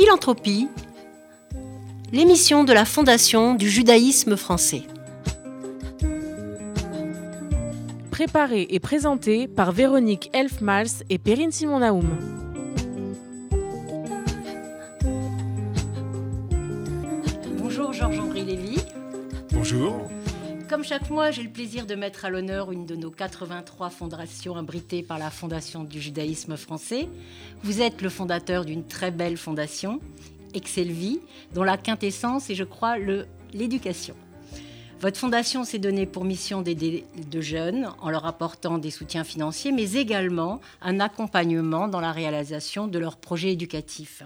Philanthropie, l'émission de la Fondation du judaïsme français. Préparée et présentée par Véronique Elfmals et Perrine Simon-Naoum. Chaque mois, j'ai le plaisir de mettre à l'honneur une de nos 83 fondations abritées par la Fondation du judaïsme français. Vous êtes le fondateur d'une très belle fondation, Excelvie, dont la quintessence est, je crois, l'éducation. Votre fondation s'est donnée pour mission d'aider de jeunes en leur apportant des soutiens financiers, mais également un accompagnement dans la réalisation de leurs projets éducatifs.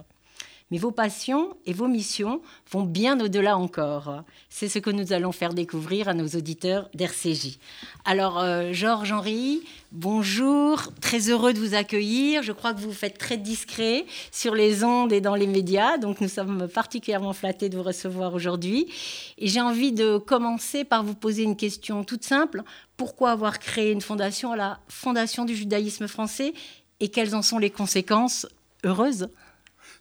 Mais vos passions et vos missions vont bien au-delà encore. C'est ce que nous allons faire découvrir à nos auditeurs d'RCJ. Alors, euh, Georges-Henri, bonjour, très heureux de vous accueillir. Je crois que vous faites très discret sur les ondes et dans les médias, donc nous sommes particulièrement flattés de vous recevoir aujourd'hui. Et j'ai envie de commencer par vous poser une question toute simple. Pourquoi avoir créé une fondation à la Fondation du judaïsme français et quelles en sont les conséquences heureuses?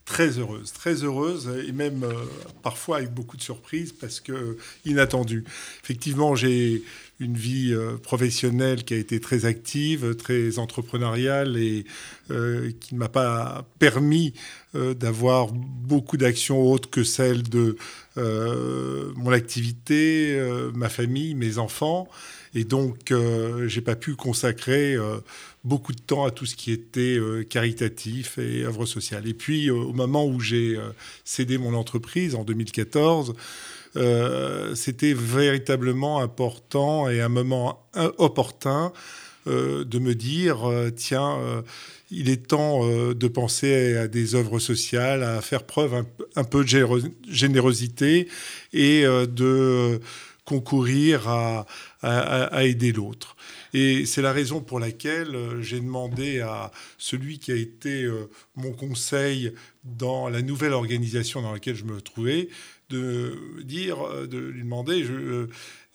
Très heureuse, très heureuse, et même euh, parfois avec beaucoup de surprises parce que euh, inattendu. Effectivement, j'ai une vie euh, professionnelle qui a été très active, très entrepreneuriale et qui ne m'a pas permis d'avoir beaucoup d'actions autres que celles de mon activité, ma famille, mes enfants. Et donc, euh, j'ai pas pu consacrer euh, beaucoup de temps à tout ce qui était euh, caritatif et œuvre sociale. Et puis, au moment où j'ai cédé mon entreprise en 2014, c'était véritablement important et un moment opportun de me dire, tiens, il est temps de penser à des œuvres sociales, à faire preuve un peu de générosité et de concourir à, aider l'autre. Et c'est la raison pour laquelle euh, j'ai demandé à celui qui a été euh, mon conseil dans la nouvelle organisation dans laquelle je me trouvais de dire, euh, de lui demander,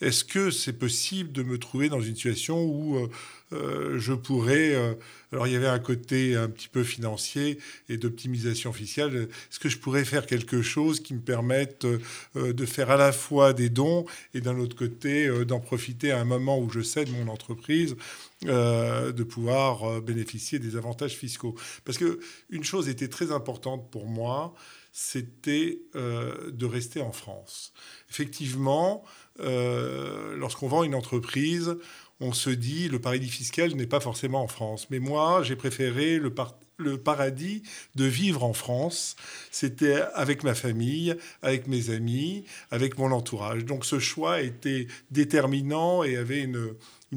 est-ce que c'est possible de me trouver dans une situation où euh, je pourrais. Euh, alors, il y avait un côté un petit peu financier et d'optimisation fiscale. Est-ce que je pourrais faire quelque chose qui me permette euh, de faire à la fois des dons et d'un autre côté d'en profiter à un moment où je cède mon entreprise de pouvoir bénéficier des avantages fiscaux? Parce que une chose était très importante pour moi, c'était de rester en France. Effectivement, lorsqu'on vend une entreprise, on se dit le paradis fiscal n'est pas forcément en France. Mais moi, j'ai préféré le, le, paradis de vivre en France. C'était avec ma famille, avec mes amis, avec mon entourage. Donc ce choix était déterminant et avait une,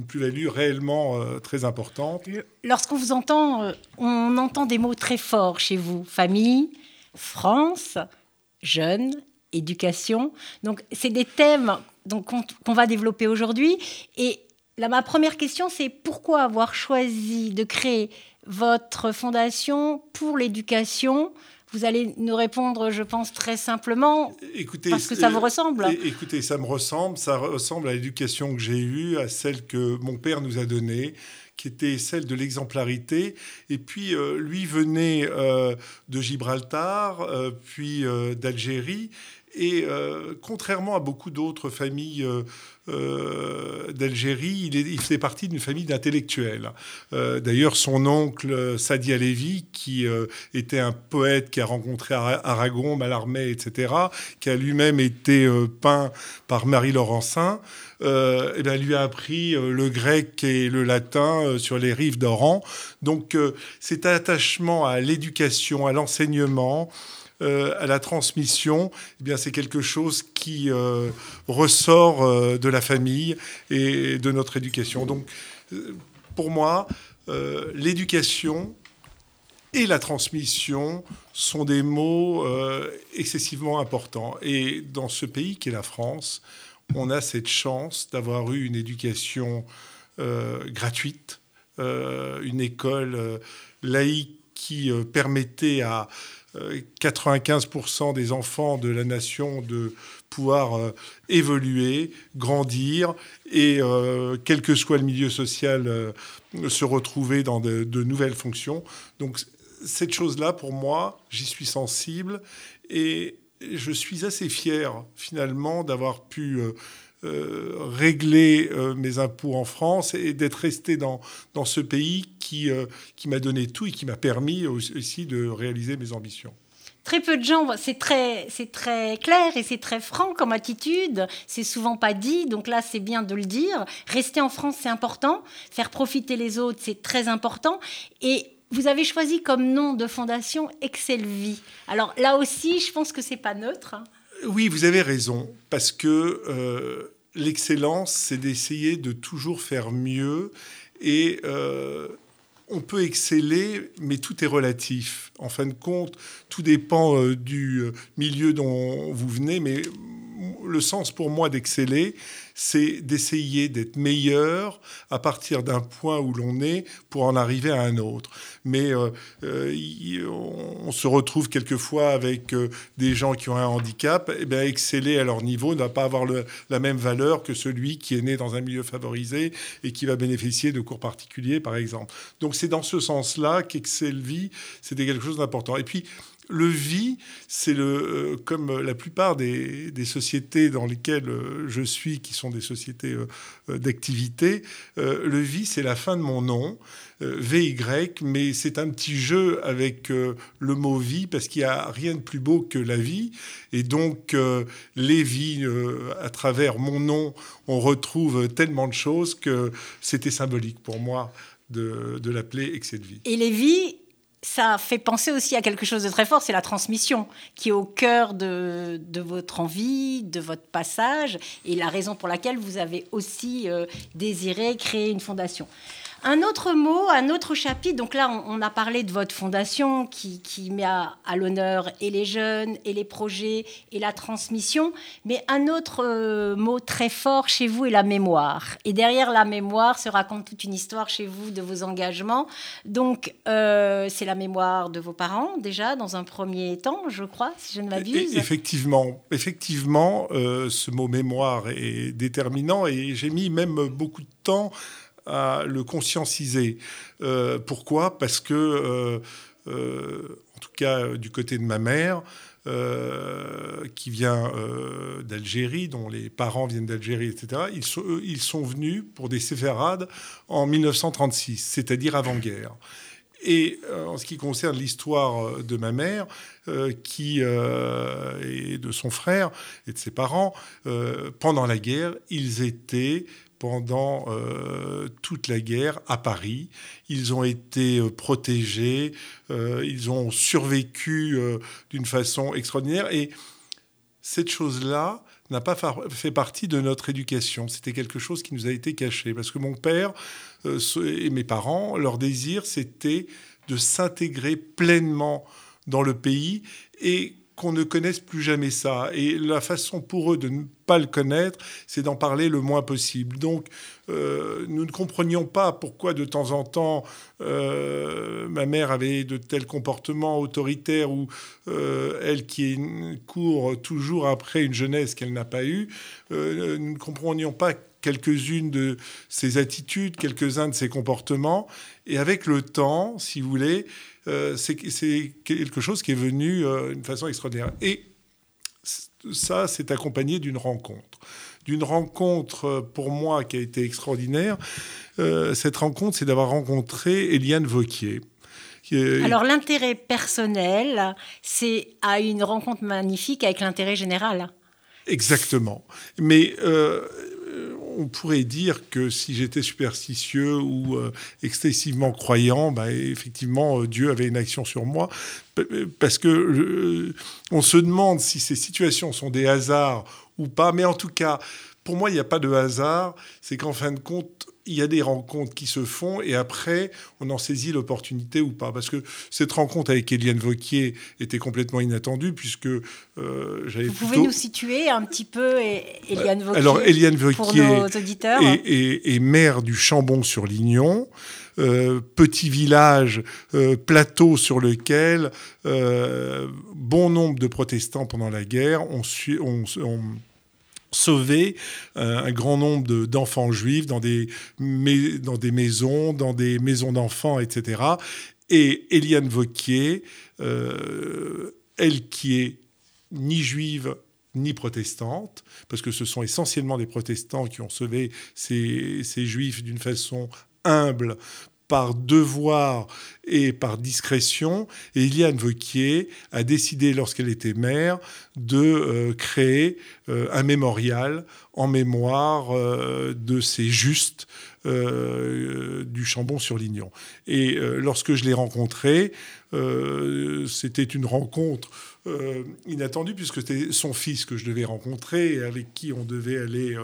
plus-value réellement euh, très importante. Lorsqu'on vous entend, euh, on entend des mots très forts chez vous. Famille, France, jeunes, éducation. Donc c'est des thèmes qu'on va développer aujourd'hui. Et ma première question, c'est pourquoi avoir choisi de créer votre fondation pour l'éducation? Vous allez nous répondre, je pense, très simplement, écoutez, parce que ça vous ressemble. Écoutez, ça me ressemble, ça ressemble à l'éducation que j'ai eue, à celle que mon père nous a donnée, qui était celle de l'exemplarité. Et puis, euh, lui venait euh, de Gibraltar, euh, puis d'Algérie. Et contrairement à beaucoup d'autres familles euh, d'Algérie, il, il, faisait partie d'une famille d'intellectuels. Euh, d'ailleurs, son oncle Sadi Alevi, qui euh, était un poète qui a rencontré Aragon, Mallarmé, etc., qui a lui-même été peint par Marie Laurencin, eh bien, lui a appris le grec et le latin sur les rives d'Oran. Donc, cet attachement à l'éducation, à l'enseignement, euh, à la transmission, eh bien c'est quelque chose qui euh, ressort euh, de la famille et de notre éducation. Donc pour moi, l'éducation et la transmission sont des mots excessivement importants. Et dans ce pays qu'est la France, on a cette chance d'avoir eu une éducation gratuite, une école laïque qui permettait à 95% des enfants de la nation de pouvoir euh, évoluer, grandir et, euh, quel que soit le milieu social, euh, se retrouver dans de, nouvelles fonctions. Donc cette chose-là, pour moi, j'y suis sensible et je suis assez fier finalement d'avoir pu euh, euh, régler euh, mes impôts en France et d'être resté dans, dans ce pays qui, qui m'a donné tout et qui m'a permis aussi de réaliser mes ambitions. Très peu de gens, c'est très, c'est très clair et c'est très franc comme attitude. C'est souvent pas dit, donc là c'est bien de le dire. Rester en France, c'est important. Faire profiter les autres, c'est très important. Et vous avez choisi comme nom de fondation Excelvie. Alors là aussi, je pense que c'est pas neutre. Oui, vous avez raison, parce que euh, l'excellence, c'est d'essayer de toujours faire mieux et euh, on peut exceller, mais tout est relatif. En fin de compte, tout dépend euh, du milieu dont vous venez, mais le sens pour moi d'exceller, c'est d'essayer d'être meilleur à partir d'un point où l'on est pour en arriver à un autre. Mais euh, euh, on se retrouve quelquefois avec euh, des gens qui ont un handicap, et eh bien exceller à leur niveau ne va pas avoir la même valeur que celui qui est né dans un milieu favorisé et qui va bénéficier de cours particuliers, par exemple. Donc c'est dans ce sens-là qu'Excelvie, c'était quelque chose d'important. Et puis, le vie, c'est le, euh, comme la plupart des, sociétés dans lesquelles euh, je suis, qui sont des sociétés euh, d'activité, le vie, c'est la fin de mon nom, VY, mais c'est un petit jeu avec le mot vie, parce qu'il n'y a rien de plus beau que la vie. Et donc, les vies, à travers mon nom, on retrouve tellement de choses que c'était symbolique pour moi de, de l'appeler Excès de vie. Et les vies, ça fait penser aussi à quelque chose de très fort, c'est la transmission qui est au cœur de, votre envie, de votre passage, et la raison pour laquelle vous avez aussi euh, désiré créer une fondation. Un autre mot, un autre chapitre. Donc là, on, a parlé de votre fondation qui, met à, l'honneur et les jeunes, et les projets, et la transmission. Mais un autre euh, mot très fort chez vous est la mémoire. Et derrière la mémoire se raconte toute une histoire chez vous de vos engagements. Donc, euh, c'est la mémoire de vos parents, déjà, dans un premier temps, je crois, si je ne m'abuse. Effectivement, effectivement euh, ce mot mémoire est déterminant et j'ai mis même beaucoup de temps à le conscientiser. Euh, pourquoi? Parce que, euh, euh, en tout cas du côté de ma mère, qui vient d'Algérie, dont les parents viennent d'Algérie, etc., ils sont, ils sont venus pour des séfarades en 1936, c'est-à-dire avant-guerre. Et en ce qui concerne l'histoire de ma mère, qui et de son frère et de ses parents, pendant la guerre, ils étaient pendant euh, toute la guerre à Paris. Ils ont été euh, protégés, euh, ils ont survécu d'une façon extraordinaire. Et cette chose-là n'a pas fait partie de notre éducation. C'était quelque chose qui nous a été caché. Parce que mon père et mes parents, leur désir, c'était de s'intégrer pleinement dans le pays et qu'on ne connaisse plus jamais ça. Et la façon pour eux de ne pas le connaître, c'est d'en parler le moins possible. Donc, euh, nous ne comprenions pas pourquoi de temps en temps euh, ma mère avait de tels comportements autoritaires ou euh, elle qui court toujours après une jeunesse qu'elle n'a pas eue. nous ne comprenions pas quelques-unes de ses attitudes, quelques-uns de ses comportements. Et avec le temps, si vous voulez, euh, c'est quelque chose qui est venu euh, d'une façon extraordinaire. Et ça, c'est accompagné d'une rencontre. D'une rencontre, euh, pour moi, qui a été extraordinaire. cette rencontre, c'est d'avoir rencontré Eliane Vauquier. Alors l'intérêt personnel, c'est à une rencontre magnifique avec l'intérêt général. Exactement. Mais on pourrait dire que si j'étais superstitieux ou euh, excessivement croyant, bah, effectivement, euh, Dieu avait une action sur moi. Parce que euh, on se demande si ces situations sont des hasards ou pas. Mais en tout cas, pour moi, il n'y a pas de hasard. C'est qu'en fin de compte, il y a des rencontres qui se font et après, on en saisit l'opportunité ou pas. Parce que cette rencontre avec Eliane Vauquier était complètement inattendue puisque euh, j'avais Vous pouvez nous situer un petit peu Eliane Vauquier Alors, Eliane Vauquier Est, maire du Chambon-sur-Lignon. Euh, petit village, euh, plateau sur lequel bon nombre de protestants pendant la guerre ont, ont, ont sauver euh, un grand nombre d'enfants juifs dans des, dans des maisons, dans des maisons d'enfants, etc. Et Eliane Vauquier, euh, elle qui est ni juive ni protestante, parce que ce sont essentiellement des protestants qui ont sauvé ces, ces juifs d'une façon humble par devoir et par discrétion. Et Eliane Vauquier a décidé, lorsqu'elle était maire, de euh, créer euh, un mémorial en mémoire euh, de ces justes du Chambon-sur-Lignon. Et lorsque je l'ai rencontré, c'était une rencontre inattendue, puisque c'était son fils que je devais rencontrer, avec qui on devait aller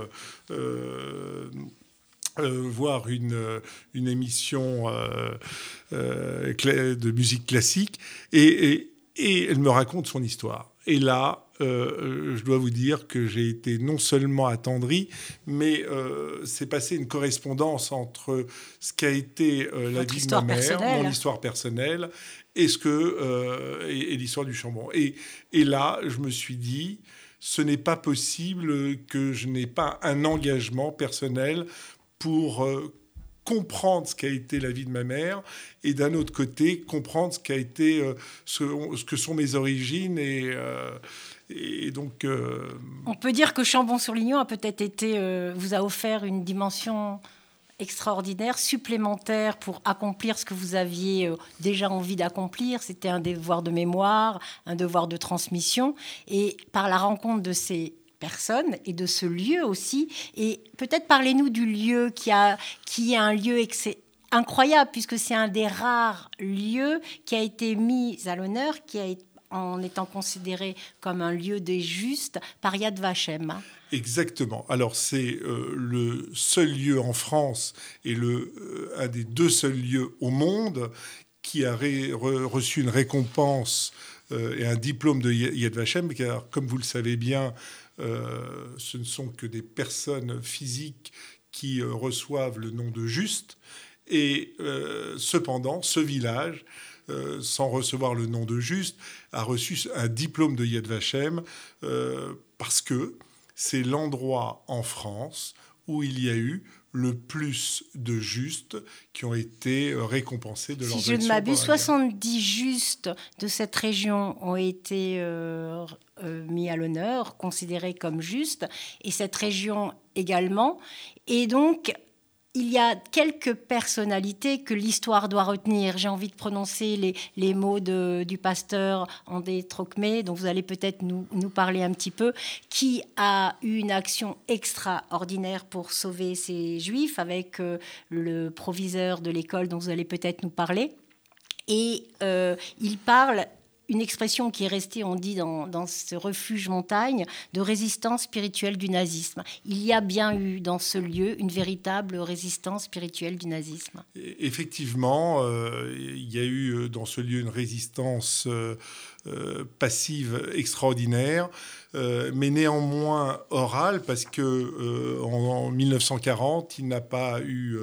voir une, euh, une émission euh, de musique classique et, et, elle me raconte son histoire. Et là, je dois vous dire que j'ai été non seulement attendri, mais c'est passé une correspondance entre ce qu'a été la vie de ma mère, mon histoire personnelle, et, ce que, et, et l'histoire du Chambon. Et, et là, je me suis dit, ce n'est pas possible que je n'ai pas un engagement personnel pour euh, comprendre ce qu'a été la vie de ma mère et d'un autre côté comprendre ce qu'a été euh, ce, que sont mes origines et, euh, donc on peut dire que Chambon-sur-Lignon a peut-être été vous a offert une dimension extraordinaire, supplémentaire pour accomplir ce que vous aviez déjà envie d'accomplir. C'était un devoir de mémoire, un devoir de transmission. Et par la rencontre de ces personne et de ce lieu aussi. Et peut-être parlez-nous du lieu qui, a, qui est un lieu incroyable, puisque c'est un des rares lieux qui a été mis à l'honneur, qui a en étant considéré comme un lieu des justes par Yad Vashem. Exactement. Alors c'est euh, le seul lieu en France et le, euh, un des deux seuls lieux au monde qui a reçu une récompense euh, et un diplôme de Yad Vashem, car comme vous le savez bien, euh, ce ne sont que des personnes physiques qui euh, reçoivent le nom de juste. Et euh, cependant, ce village, sans recevoir le nom de juste, a reçu un diplôme de Yad Vashem parce que c'est l'endroit en France où il y a eu le plus de justes qui ont été euh, récompensés de leur Si je ne m'abuse, 70 justes de cette région ont été euh, euh, mis à l'honneur, considérés comme justes, et cette région également. Et donc, il y a quelques personnalités que l'histoire doit retenir. J'ai envie de prononcer les, les mots de, du pasteur André Trocmé, dont vous allez peut-être nous, nous, parler un petit peu, qui a eu une action extraordinaire pour sauver ces juifs avec euh, le proviseur de l'école dont vous allez peut-être nous parler. Et euh, il parle une expression qui est restée, on dit, dans, ce refuge montagne, de résistance spirituelle du nazisme. Il y a bien eu dans ce lieu une véritable résistance spirituelle du nazisme. Effectivement, euh, il y a eu euh, dans ce lieu une résistance euh, passive extraordinaire. mais néanmoins orale, parce que en, 1940, il n'a pas eu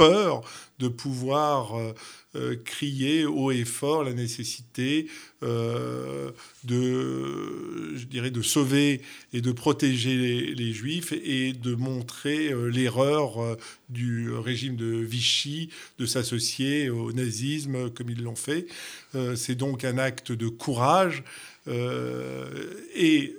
peur de pouvoir euh, euh, crier haut et fort la nécessité euh, de, je dirais, de sauver et de protéger les, juifs et de montrer l'erreur du régime de Vichy de s'associer au nazisme comme ils l'ont fait. C'est donc un acte de courage et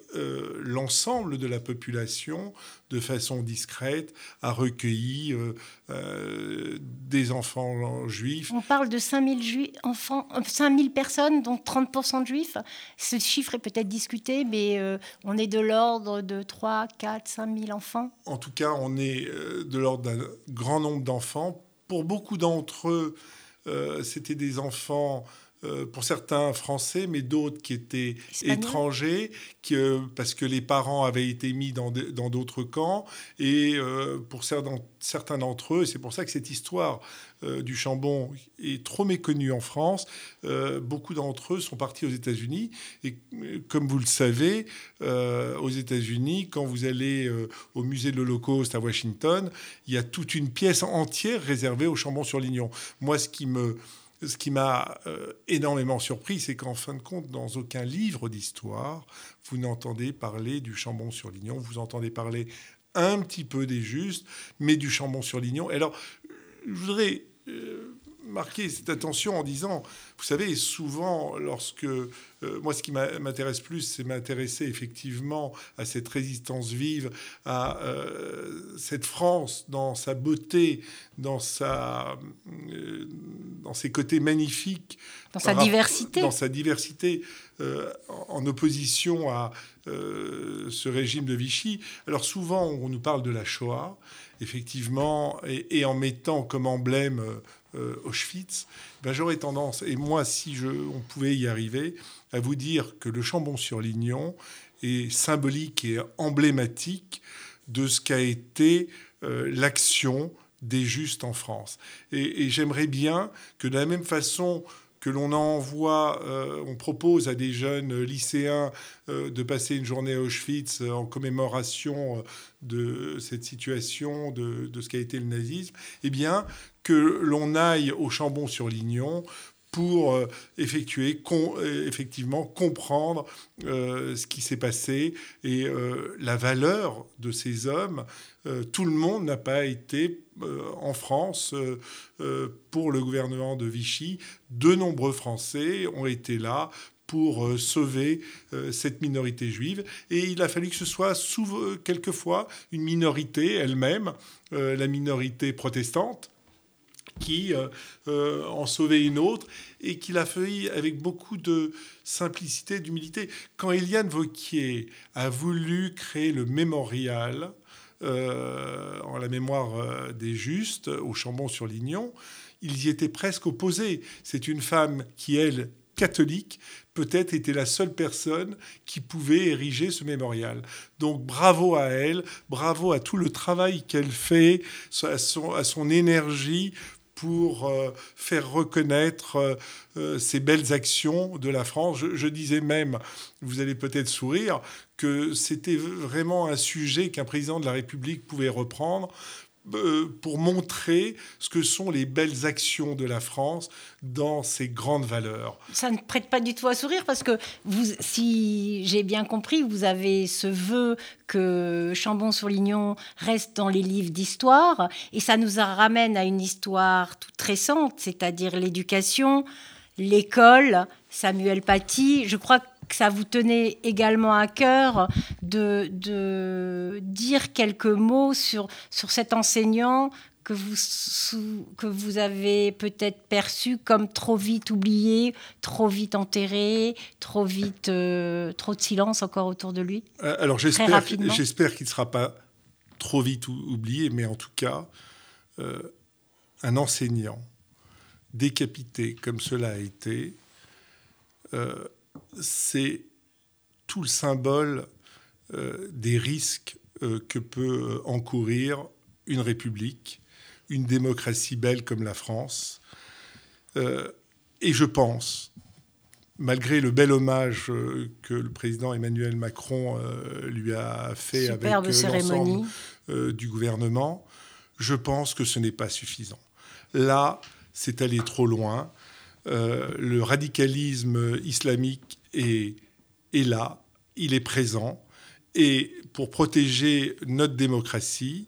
l'ensemble de la population de façon discrète, a recueilli euh, euh, des enfants juifs. On parle de 5000 juifs, enfants, 5000 euh, personnes, dont 30% de juifs. Ce chiffre est peut-être discuté, mais on est de l'ordre de 3, 4, 5000 enfants. En tout cas, on est de l'ordre d'un grand nombre d'enfants. Pour beaucoup d'entre eux, c'était des enfants euh, pour certains français, mais d'autres qui étaient étrangers, euh, parce que les parents avaient été mis dans d'autres camps. Et euh, pour certains d'entre eux, c'est pour ça que cette histoire du Chambon est trop méconnue en France, beaucoup d'entre eux sont partis aux États-Unis. Et comme vous le savez, aux États-Unis, quand vous allez au musée de l'Holocauste à Washington, il y a toute une pièce entière réservée au Chambon-sur-Lignon. Moi, ce qui me ce qui m'a euh, énormément surpris, c'est qu'en fin de compte, dans aucun livre d'histoire, vous n'entendez parler du Chambon-sur-Lignon, vous entendez parler un petit peu des Justes, mais du Chambon-sur-Lignon. Alors, je voudrais euh, marqué cette attention en disant, vous savez, souvent, lorsque euh, moi, ce qui m'intéresse plus, c'est m'intéresser effectivement à cette résistance vive, à euh, cette France dans sa beauté, dans, sa, euh, dans ses côtés magnifiques. Dans sa diversité. Dans sa diversité, en opposition à ce régime de Vichy. Alors souvent, on nous parle de la Shoah, effectivement, et, en mettant comme emblème Auschwitz, ben, j'aurais tendance, et moi, si je, on pouvait y arriver, à vous dire que le Chambon-sur-Lignon est symbolique et emblématique de ce qu'a été euh, l'action des justes en France. Et, j'aimerais bien que de la même façon que l'on envoie, euh, on propose à des jeunes lycéens euh, de passer une journée à Auschwitz en commémoration de cette situation, de, de ce qu'a été le nazisme, eh bien, que l'on aille au Chambon-sur-Lignon pour euh, effectuer, euh, effectivement comprendre euh, ce qui s'est passé et la valeur de ces hommes. tout le monde n'a pas été en France pour le gouvernement de Vichy. De nombreux Français ont été là pour sauver cette minorité juive. Et il a fallu que ce soit quelquefois une minorité elle-même, la minorité protestante, qui euh, euh, en sauvait une autre et qui l'a fait avec beaucoup de simplicité, d'humilité. Quand Eliane Vauquier a voulu créer le mémorial euh, en la mémoire des justes au Chambon-sur-Lignon, ils y étaient presque opposés. C'est une femme qui, elle, catholique, peut-être était la seule personne qui pouvait ériger ce mémorial. Donc bravo à elle, bravo à tout le travail qu'elle fait, à son, à son énergie pour euh, faire reconnaître euh, euh, ces belles actions de la France. Je, disais même, vous allez peut-être sourire, que c'était vraiment un sujet qu'un président de la République pouvait reprendre pour montrer ce que sont les belles actions de la France dans ses grandes valeurs. Ça ne prête pas du tout à sourire parce que vous, si j'ai bien compris, vous avez ce vœu que Chambon-sur-Lignon reste dans les livres d'histoire et ça nous ramène à une histoire toute récente, c'est-à-dire l'éducation, l'école, Samuel Paty. Je crois que ça vous tenait également à cœur de, de dire quelques mots sur, sur cet enseignant que vous, que vous avez peut-être perçu comme trop vite oublié, trop vite enterré, trop vite, euh, trop de silence encore autour de lui? Euh, Alors j'espère, j'espère qu'il ne sera pas trop vite oublié, mais en tout cas, euh, un enseignant décapité comme cela a été, c'est tout le symbole euh, des risques euh, que peut euh, encourir une république, une démocratie belle comme la France. et je pense, malgré le bel hommage que le président Emmanuel Macron lui a fait avec l'ensemble du gouvernement, je pense que ce n'est pas suffisant. Là, c'est aller trop loin. Le radicalisme islamique est, là, il est présent. Et pour protéger notre démocratie,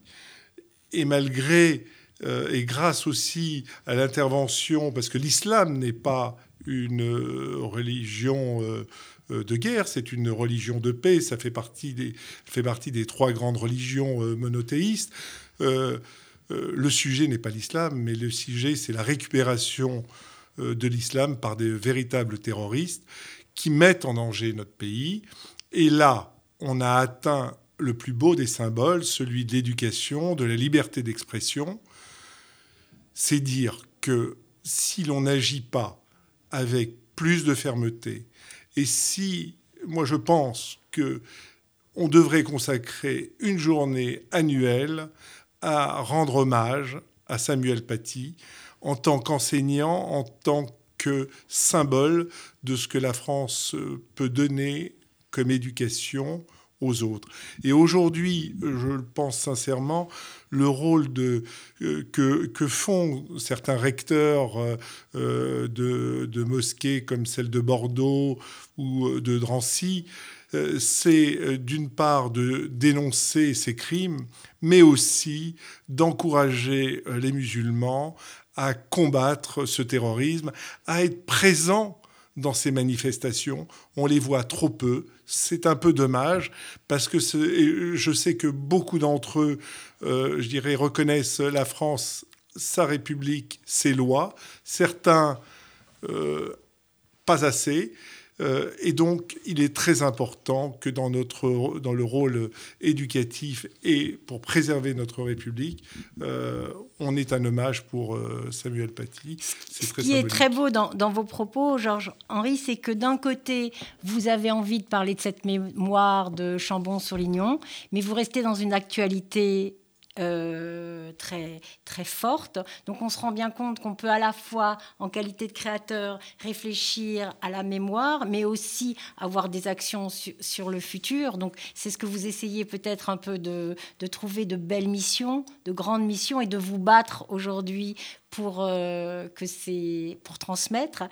et malgré euh, et grâce aussi à l'intervention, parce que l'islam n'est pas une euh, religion euh, de guerre, c'est une religion de paix, ça fait partie des, fait partie des trois grandes religions monothéistes. le sujet n'est pas l'islam, mais le sujet, c'est la récupération de l'islam par des véritables terroristes qui mettent en danger notre pays. Et là, on a atteint le plus beau des symboles, celui de l'éducation, de la liberté d'expression. C'est dire que si l'on n'agit pas avec plus de fermeté, et si, moi je pense que on devrait consacrer une journée annuelle à rendre hommage à Samuel Paty en tant qu'enseignant, en tant symbole de ce que la France euh, peut donner comme éducation aux autres. Et aujourd'hui, je le pense sincèrement, le rôle de, euh, que, que, font certains recteurs euh, de, de, mosquées comme celle de Bordeaux ou de Drancy, c'est d'une part de dénoncer ces crimes, mais aussi d'encourager les musulmans à combattre ce terrorisme, à être présent dans ces manifestations. On les voit trop peu. C'est un peu dommage parce que je sais que beaucoup d'entre eux, euh, je dirais, reconnaissent la France, sa République, ses lois. Certains, euh, pas assez. Euh, et donc, il est très important que dans, notre, dans le rôle éducatif et pour préserver notre République, euh, on ait un hommage pour euh, Samuel Paty. Ce qui est très beau dans, dans vos propos, Georges-Henri, c'est que d'un côté, vous avez envie de parler de cette mémoire de Chambon-sur-Lignon, mais vous restez dans une actualité euh, très, très forte. Donc on se rend bien compte qu'on peut à la fois, en qualité de créateur, réfléchir à la mémoire, mais aussi avoir des actions sur le futur. Donc c'est ce que vous essayez peut-être un peu de, trouver de belles missions, de grandes missions, et de vous battre aujourd'hui pour, euh, que c'est pour transmettre.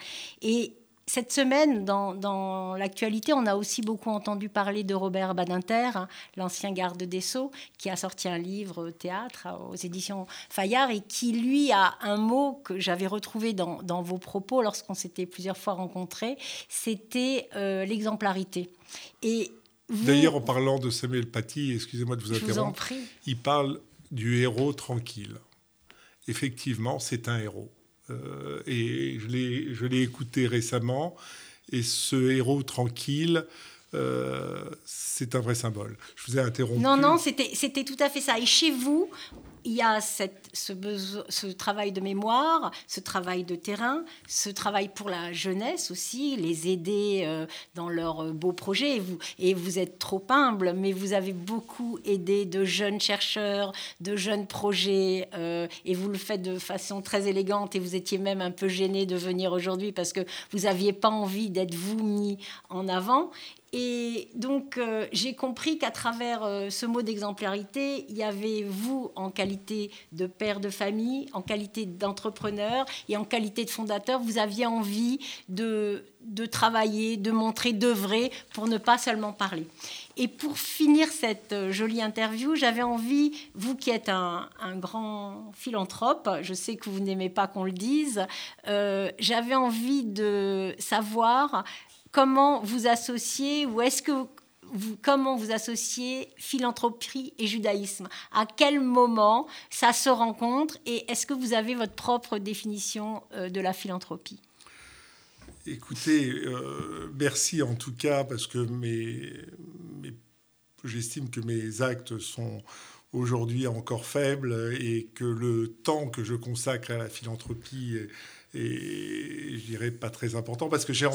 Et cette semaine, dans, l'actualité, on a aussi beaucoup entendu parler de Robert Badinter, hein, l'ancien garde des Sceaux, qui a sorti un livre théâtre aux éditions Fayard et qui, lui, a un mot que j'avais retrouvé dans, vos propos lorsqu'on s'était plusieurs fois rencontrés, c'était euh, l'exemplarité. Et D'ailleurs, en parlant de Samuel Paty, excusez-moi de vous interrompre, il parle du héros tranquille. Effectivement, c'est un héros. Euh, et je l'ai écouté récemment. Et ce héros tranquille, euh, c'est un vrai symbole. Je vous ai interrompu. Non, non, c'était tout à fait ça. Et chez vous, il y a ce, travail de mémoire, ce travail de terrain, ce travail pour la jeunesse aussi, les aider euh, dans leurs euh, beaux projets. Et vous, êtes trop humble, mais vous avez beaucoup aidé de jeunes chercheurs, de jeunes projets, euh, et vous le faites de façon très élégante. Et vous étiez même un peu gêné de venir aujourd'hui parce que vous n'aviez pas envie d'être vous mis en avant. Et donc, j'ai compris qu'à travers ce mot d'exemplarité, il y avait vous en qualité de père de famille, en qualité d'entrepreneur et en qualité de fondateur. Vous aviez envie de, de travailler, de montrer, d'œuvrer pour ne pas seulement parler. Et pour finir cette euh, jolie interview, j'avais envie, vous qui êtes un, un, grand philanthrope, je sais que vous n'aimez pas qu'on le dise, j'avais envie de savoir comment vous associez ou est-ce que comment vous associez philanthropie et judaïsme? À quel moment ça se rencontre et est-ce que vous avez votre propre définition euh, de la philanthropie? Écoutez, euh, merci en tout cas parce que j'estime que mes actes sont aujourd'hui encore faibles et que le temps que je consacre à la philanthropie et je dirais pas très important parce que j'ai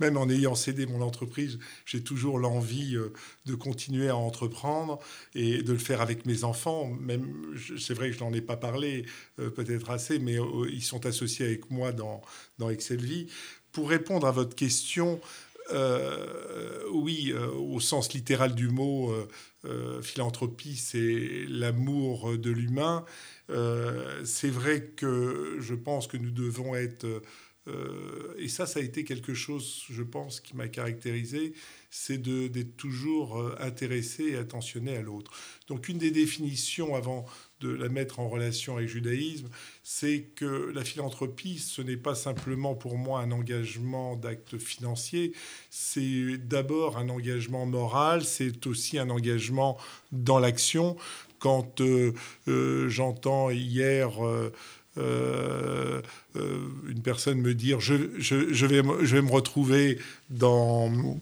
même en ayant cédé mon entreprise, j'ai toujours l'envie euh, de continuer à entreprendre et de le faire avec mes enfants. Même, c'est vrai que je n'en ai pas parlé euh, peut-être assez, mais euh, ils sont associés avec moi dans, dans Excel Vie. Pour répondre à votre question, oui, au sens littéral du mot, philanthropie, c'est l'amour de l'humain. Euh, c'est vrai que je pense que nous devons être... Euh, et ça, ça a été quelque chose, je pense, qui m'a caractérisé, c'est d'être toujours euh, intéressé et attentionné à l'autre. Donc une des définitions, avant de la mettre en relation avec judaïsme, c'est que la philanthropie, ce n'est pas simplement pour moi un engagement d'acte financier, c'est d'abord un engagement moral, c'est aussi un engagement dans l'action quand euh, euh, j'entends hier euh, une personne me dire je, je, vais, je vais me retrouver dans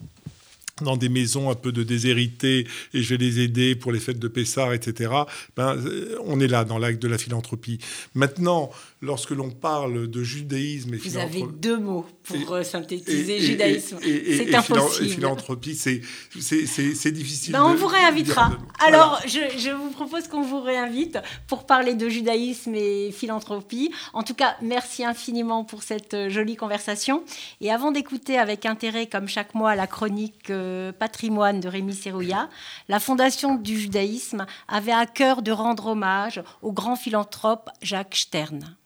dans des maisons un peu de déshérités et je vais les aider pour les fêtes de Pessard, etc. Ben, on est là dans l'acte de la philanthropie. Maintenant, lorsque l'on parle de judaïsme et Vous avez deux mots pour euh, synthétiser judaïsme. C'est impossible. Et philanthropie, c'est difficile. Ben, on vous réinvitera. Alors, je, je, vous propose qu'on vous réinvite pour parler de judaïsme et philanthropie. En tout cas, merci infiniment pour cette euh, jolie conversation. Et avant d'écouter avec intérêt, comme chaque mois, la chronique euh, patrimoine de Rémi Serrouillat, la Fondation du judaïsme avait à cœur de rendre hommage au grand philanthrope Jacques Stern.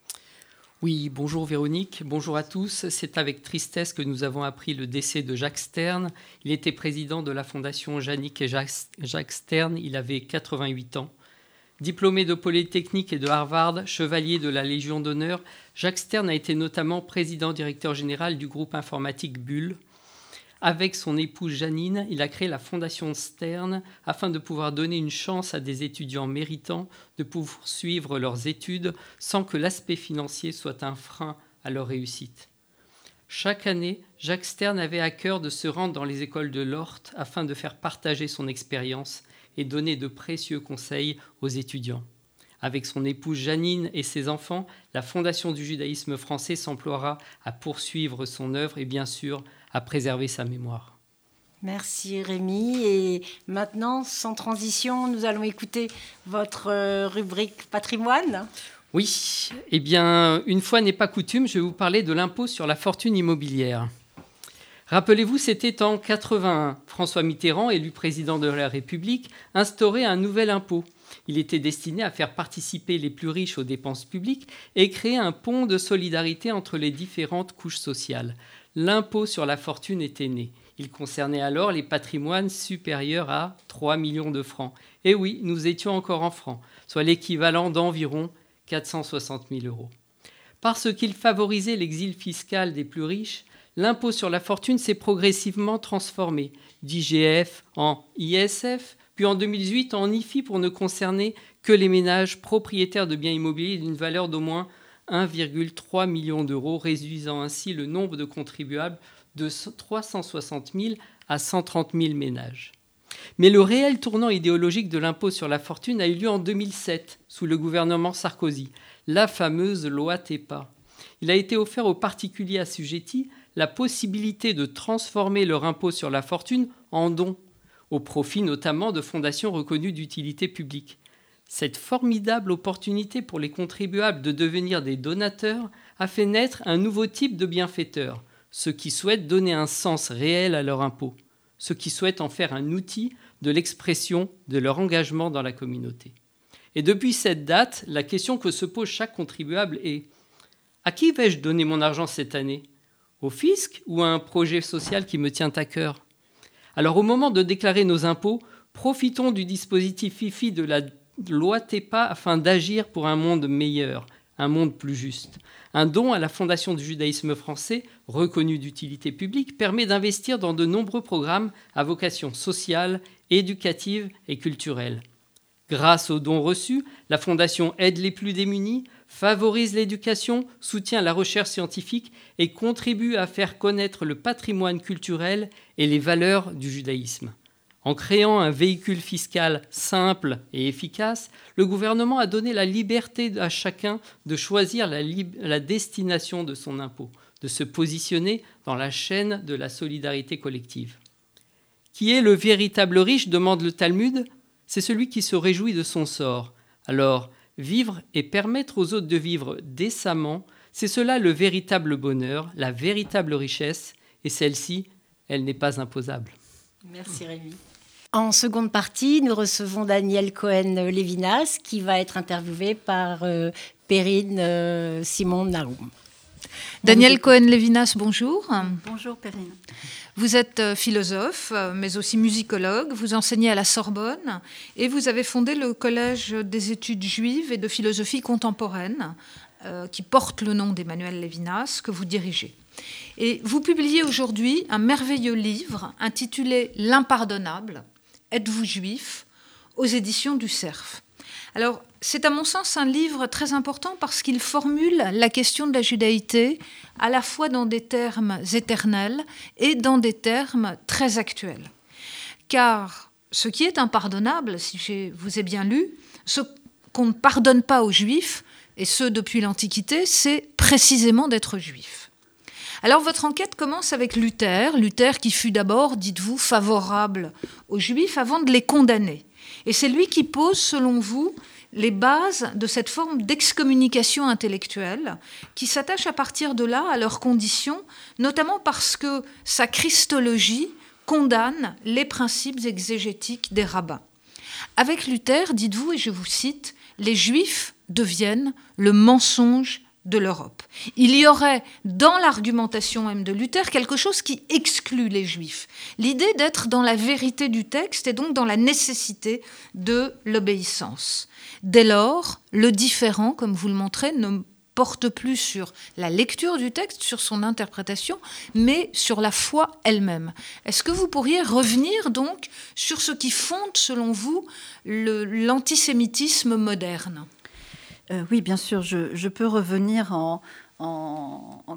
Oui, bonjour Véronique, bonjour à tous. C'est avec tristesse que nous avons appris le décès de Jacques Stern. Il était président de la fondation Jannick et Jacques Stern, il avait 88 ans. Diplômé de Polytechnique et de Harvard, chevalier de la Légion d'honneur, Jacques Stern a été notamment président-directeur général du groupe informatique Bull. Avec son épouse Janine, il a créé la Fondation Stern afin de pouvoir donner une chance à des étudiants méritants de poursuivre leurs études sans que l'aspect financier soit un frein à leur réussite. Chaque année, Jacques Stern avait à cœur de se rendre dans les écoles de l'Ort afin de faire partager son expérience et donner de précieux conseils aux étudiants. Avec son épouse Janine et ses enfants, la Fondation du judaïsme français s'emploiera à poursuivre son œuvre et bien sûr à préserver sa mémoire. Merci Rémi. Et maintenant, sans transition, nous allons écouter votre euh, rubrique patrimoine. Oui, eh bien, une fois n'est pas coutume, je vais vous parler de l'impôt sur la fortune immobilière. Rappelez-vous, c'était en 81. François Mitterrand, élu président de la République, instaurait un nouvel impôt. Il était destiné à faire participer les plus riches aux dépenses publiques et créer un pont de solidarité entre les différentes couches sociales. L'impôt sur la fortune était né. Il concernait alors les patrimoines supérieurs à 3 millions de francs. Et oui, nous étions encore en francs, soit l'équivalent d'environ 460 000 euros. Parce qu'il favorisait l'exil fiscal des plus riches, l'impôt sur la fortune s'est progressivement transformé d'IGF en ISF, puis en 2018 en IFI pour ne concerner que les ménages propriétaires de biens immobiliers d'une valeur d'au moins 1,3 million d'euros, réduisant ainsi le nombre de contribuables de 360 000 à 130 000 ménages. Mais le réel tournant idéologique de l'impôt sur la fortune a eu lieu en 2007, sous le gouvernement Sarkozy, la fameuse loi TEPA. Il a été offert aux particuliers assujettis la possibilité de transformer leur impôt sur la fortune en don, au profit notamment de fondations reconnues d'utilité publique. Cette formidable opportunité pour les contribuables de devenir des donateurs a fait naître un nouveau type de bienfaiteurs, ceux qui souhaitent donner un sens réel à leur impôt, ceux qui souhaitent en faire un outil de l'expression de leur engagement dans la communauté. Et depuis cette date, la question que se pose chaque contribuable est à qui vais-je donner mon argent cette année? Au fisc ou à un projet social qui me tient à cœur? Alors au moment de déclarer nos impôts, profitons du dispositif FIFI de la loi TEPA afin d'agir pour un monde meilleur, un monde plus juste. Un don à la Fondation du judaïsme français, reconnu d'utilité publique, permet d'investir dans de nombreux programmes à vocation sociale, éducative et culturelle. Grâce aux dons reçus, la Fondation aide les plus démunis, favorise l'éducation, soutient la recherche scientifique et contribue à faire connaître le patrimoine culturel et les valeurs du judaïsme. En créant un véhicule fiscal simple et efficace, le gouvernement a donné la liberté à chacun de choisir la, destination de son impôt, de se positionner dans la chaîne de la solidarité collective. Qui est le véritable riche demande le Talmud. C'est celui qui se réjouit de son sort. Alors, Vivre et permettre aux autres de vivre décemment, c'est cela le véritable bonheur, la véritable richesse, et celle-ci, elle n'est pas imposable. Merci Rémi. En seconde partie, nous recevons Daniel Cohen-Lévinas qui va être interviewé par euh, Perrine euh, Simon Naoum. Daniel Cohen-Lévinas, bonjour. Bonjour Perrine. Vous êtes euh, philosophe, mais aussi musicologue. Vous enseignez à la Sorbonne et vous avez fondé le Collège des études juives et de philosophie contemporaine, euh, qui porte le nom d'Emmanuel Lévinas, que vous dirigez. Et vous publiez aujourd'hui un merveilleux livre intitulé L'impardonnable. Êtes-vous juif aux éditions du Cerf. Alors, c'est à mon sens un livre très important parce qu'il formule la question de la judaïté à la fois dans des termes éternels et dans des termes très actuels. Car ce qui est impardonnable, si je vous ai bien lu, ce qu'on ne pardonne pas aux juifs, et ce depuis l'Antiquité, c'est précisément d'être juif. Alors votre enquête commence avec Luther, Luther qui fut d'abord, dites-vous, favorable aux juifs avant de les condamner. Et c'est lui qui pose, selon vous, les bases de cette forme d'excommunication intellectuelle qui s'attache à partir de là à leurs conditions, notamment parce que sa christologie condamne les principes exégétiques des rabbins. Avec Luther, dites-vous, et je vous cite, les juifs deviennent le mensonge de l'Europe. Il y aurait dans l'argumentation même de Luther quelque chose qui exclut les juifs. L'idée d'être dans la vérité du texte et donc dans la nécessité de l'obéissance. Dès lors, le différent, comme vous le montrez, ne porte plus sur la lecture du texte, sur son interprétation, mais sur la foi elle-même. Est-ce que vous pourriez revenir donc sur ce qui fonde, selon vous, l'antisémitisme moderne? Euh, Oui, bien sûr, je, peux revenir en,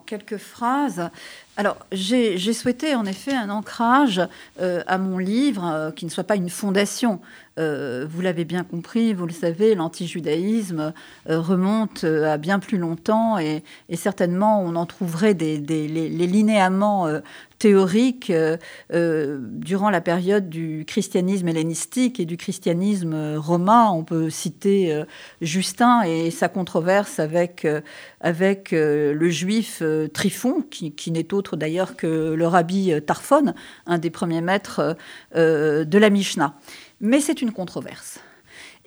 quelques phrases. Alors, j'ai souhaité en effet un ancrage euh, à mon livre euh, qui ne soit pas une fondation. Vous l'avez bien compris, vous le savez, l'antijudaïsme remonte à bien plus longtemps et, certainement on en trouverait des, les, linéaments théoriques durant la période du christianisme hellénistique et du christianisme romain. On peut citer Justin et sa controverse avec, le juif Tryphon, qui, qui n'est autre d'ailleurs que le rabbi Tarfon, un des premiers maîtres euh, de la Mishnah. Mais c'est une controverse.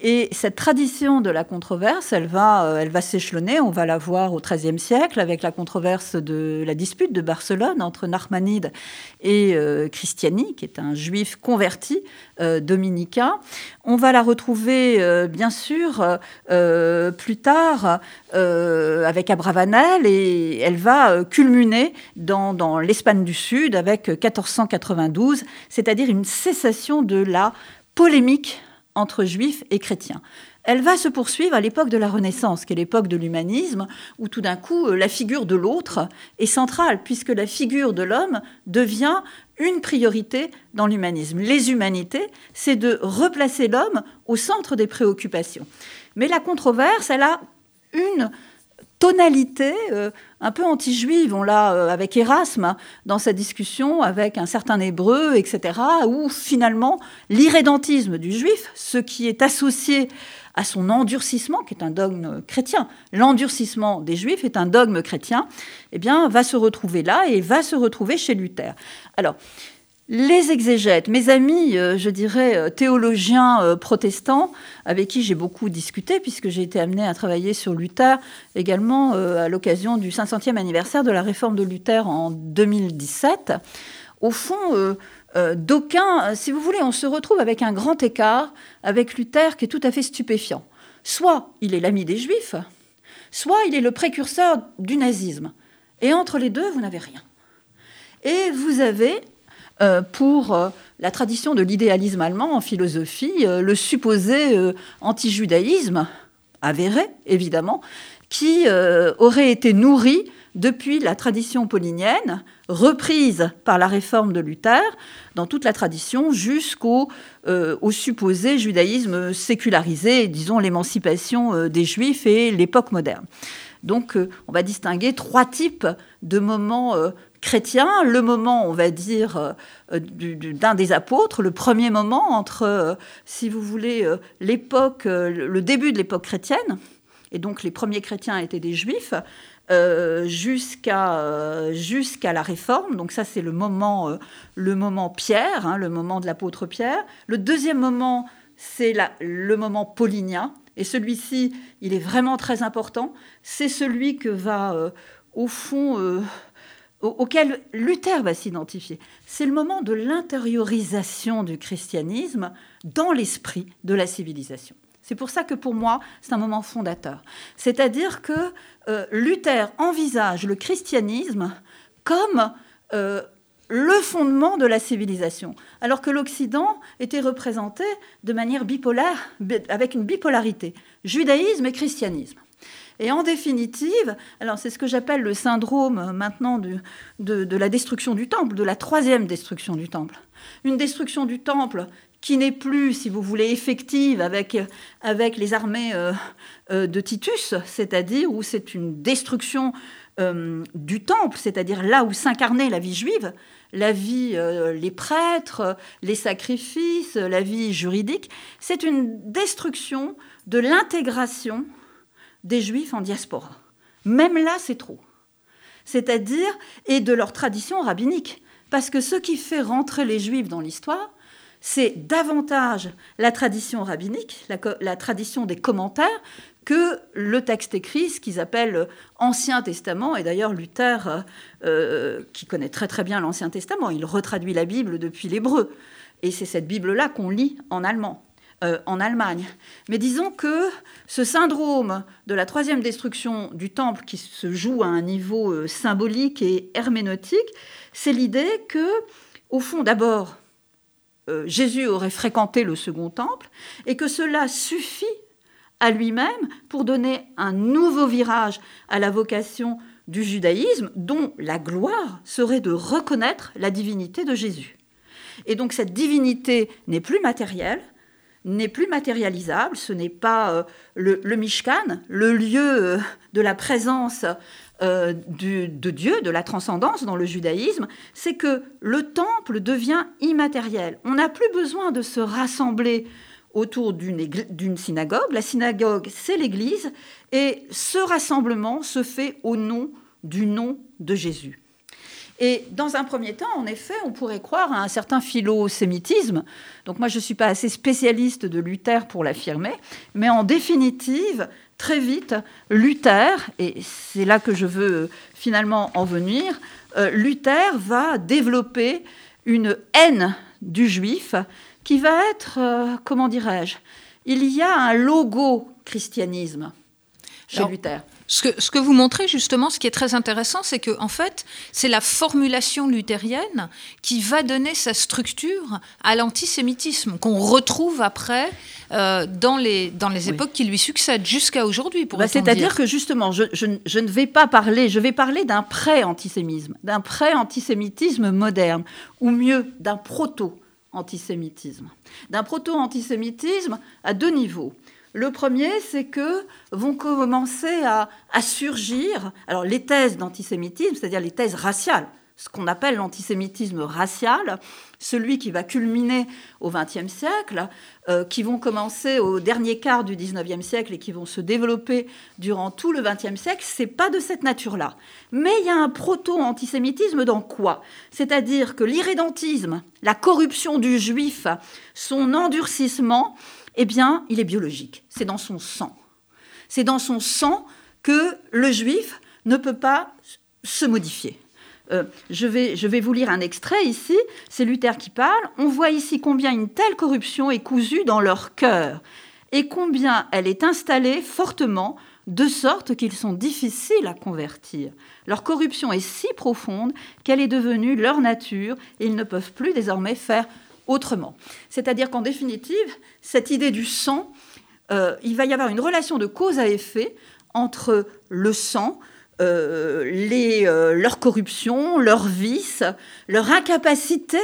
Et cette tradition de la controverse, elle va, euh, s'échelonner. On va la voir au XIIIe siècle avec la controverse de la dispute de Barcelone entre Narmanide et euh, Christiani, qui est un juif converti euh, dominicain. On va la retrouver, bien sûr, plus tard avec Abravanel et elle va culminer dans, dans l'Espagne du Sud avec 1492, c'est-à-dire une cessation de la polémique entre juifs et chrétiens. Elle va se poursuivre à l'époque de la Renaissance, qui est l'époque de l'humanisme, où tout d'un coup euh, la figure de l'autre est centrale, puisque la figure de l'homme devient une priorité dans l'humanisme. Les humanités, c'est de replacer l'homme au centre des préoccupations. Mais la controverse, elle a une tonalité euh, un peu anti-juive. On l'a euh, avec Erasme dans sa discussion avec un certain hébreu, etc., où finalement l'irrédentisme du juif, ce qui est associé à son endurcissement, qui est un dogme chrétien, l'endurcissement des juifs est un dogme chrétien, eh bien, va se retrouver là et va se retrouver chez Luther. Alors, les exégètes, mes amis, euh, je dirais, euh, théologiens euh, protestants, avec qui j'ai beaucoup discuté, puisque j'ai été amené à travailler sur Luther également à l'occasion du 500e anniversaire de la réforme de Luther en 2017. Au fond, d'aucuns, si vous voulez, on se retrouve avec un grand écart avec Luther qui est tout à fait stupéfiant. Soit il est l'ami des Juifs, soit il est le précurseur du nazisme. Et entre les deux, vous n'avez rien. Et vous avez pour euh, la tradition de l'idéalisme allemand en philosophie, euh, le supposé anti-judaïsme, avéré évidemment, qui aurait été nourri depuis la tradition paulinienne, reprise par la réforme de Luther, dans toute la tradition, jusqu'au supposé judaïsme sécularisé, disons l'émancipation des juifs et l'époque moderne. Donc on va distinguer trois types de moments chrétien, le moment, on va dire, euh, d'un des apôtres, le premier moment entre, euh, si vous voulez, euh, l'époque, le début de l'époque chrétienne, et donc les premiers chrétiens étaient des juifs, jusqu'à jusqu'à la réforme. Donc ça, c'est le moment, le moment Pierre, hein, le moment de l'apôtre Pierre. Le deuxième moment, c'est le moment paulinien. Et celui-ci, il est vraiment très important. C'est celui que va, au fond, auquel Luther va s'identifier. C'est le moment de l'intériorisation du christianisme dans l'esprit de la civilisation. C'est pour ça que pour moi, c'est un moment fondateur. C'est-à-dire que euh, Luther envisage le christianisme comme euh, le fondement de la civilisation, alors que l'Occident était représenté de manière bipolaire, avec une bipolarité, judaïsme et christianisme. Et en définitive, alors c'est ce que j'appelle le syndrome euh, maintenant de, de, la destruction du temple, de la troisième destruction du temple. Une destruction du temple qui n'est plus, si vous voulez, effective avec, avec les armées euh, euh, de Titus, c'est-à-dire où c'est une destruction du temple, c'est-à-dire là où s'incarnait la vie juive, la vie, les prêtres, les sacrifices, la vie juridique, c'est une destruction de l'intégration des juifs en diaspora. Même là, c'est trop. C'est-à-dire, et de leur tradition rabbinique. Parce que ce qui fait rentrer les juifs dans l'histoire, c'est davantage la tradition rabbinique, la, tradition des commentaires, que le texte écrit, ce qu'ils appellent Ancien Testament. Et d'ailleurs, Luther, euh, qui connaît très très bien l'Ancien Testament, il retraduit la Bible depuis l'hébreu. Et c'est cette Bible-là qu'on lit en allemand. Euh, en Allemagne. Mais disons que ce syndrome de la troisième destruction du temple qui se joue à un niveau euh, symbolique et herméneutique, c'est l'idée que, au fond, d'abord, euh, Jésus aurait fréquenté le second temple et que cela suffit à lui-même pour donner un nouveau virage à la vocation du judaïsme dont la gloire serait de reconnaître la divinité de Jésus. Et donc cette divinité n'est plus matérielle, n'est plus matérialisable, ce n'est pas euh, le, Mishkan, le lieu euh, de la présence euh, de Dieu, de la transcendance dans le judaïsme, c'est que le temple devient immatériel. On n'a plus besoin de se rassembler autour d'une synagogue. La synagogue, c'est l'Église, et ce rassemblement se fait au nom du nom de Jésus. Et dans un premier temps, en effet, on pourrait croire à un certain philosémitisme. Donc moi, je ne suis pas assez spécialiste de Luther pour l'affirmer, mais en définitive, très vite, Luther, et c'est là que je veux finalement en venir, euh, Luther va développer une haine du juif qui va être, euh, comment dirais-je, il y a un logo christianisme chez Luther. Ce que, vous montrez justement, ce qui est très intéressant, c'est que en fait, c'est la formulation luthérienne qui va donner sa structure à l'antisémitisme qu'on retrouve après euh, dans les, dans les époques qui lui succèdent jusqu'à aujourd'hui. Bah, c'est-à-dire que justement, je, je, ne vais pas parler, je vais parler d'un pré-antisémitisme, d'un pré-antisémitisme moderne, ou mieux, d'un proto-antisémitisme. D'un proto-antisémitisme à deux niveaux. Le premier, c'est que vont commencer à, surgir alors les thèses d'antisémitisme, c'est-à-dire les thèses raciales, ce qu'on appelle l'antisémitisme racial, celui qui va culminer au XXe siècle, euh, qui vont commencer au dernier quart du XIXe siècle et qui vont se développer durant tout le XXe siècle, c'est pas de cette nature-là. Mais il y a un proto-antisémitisme dans quoi? C'est-à-dire que l'irrédentisme, la corruption du juif, son endurcissement, eh bien, il est biologique. C'est dans son sang. C'est dans son sang que le juif ne peut pas se modifier. Euh, je, vais, je vais vous lire un extrait ici. C'est Luther qui parle. On voit ici combien une telle corruption est cousue dans leur cœur et combien elle est installée fortement de sorte qu'ils sont difficiles à convertir. Leur corruption est si profonde qu'elle est devenue leur nature et ils ne peuvent plus désormais faire autrement. C'est-à-dire qu'en définitive, cette idée du sang, euh, il va y avoir une relation de cause à effet entre le sang, euh, les, euh, leur corruption, leur vice, leur incapacité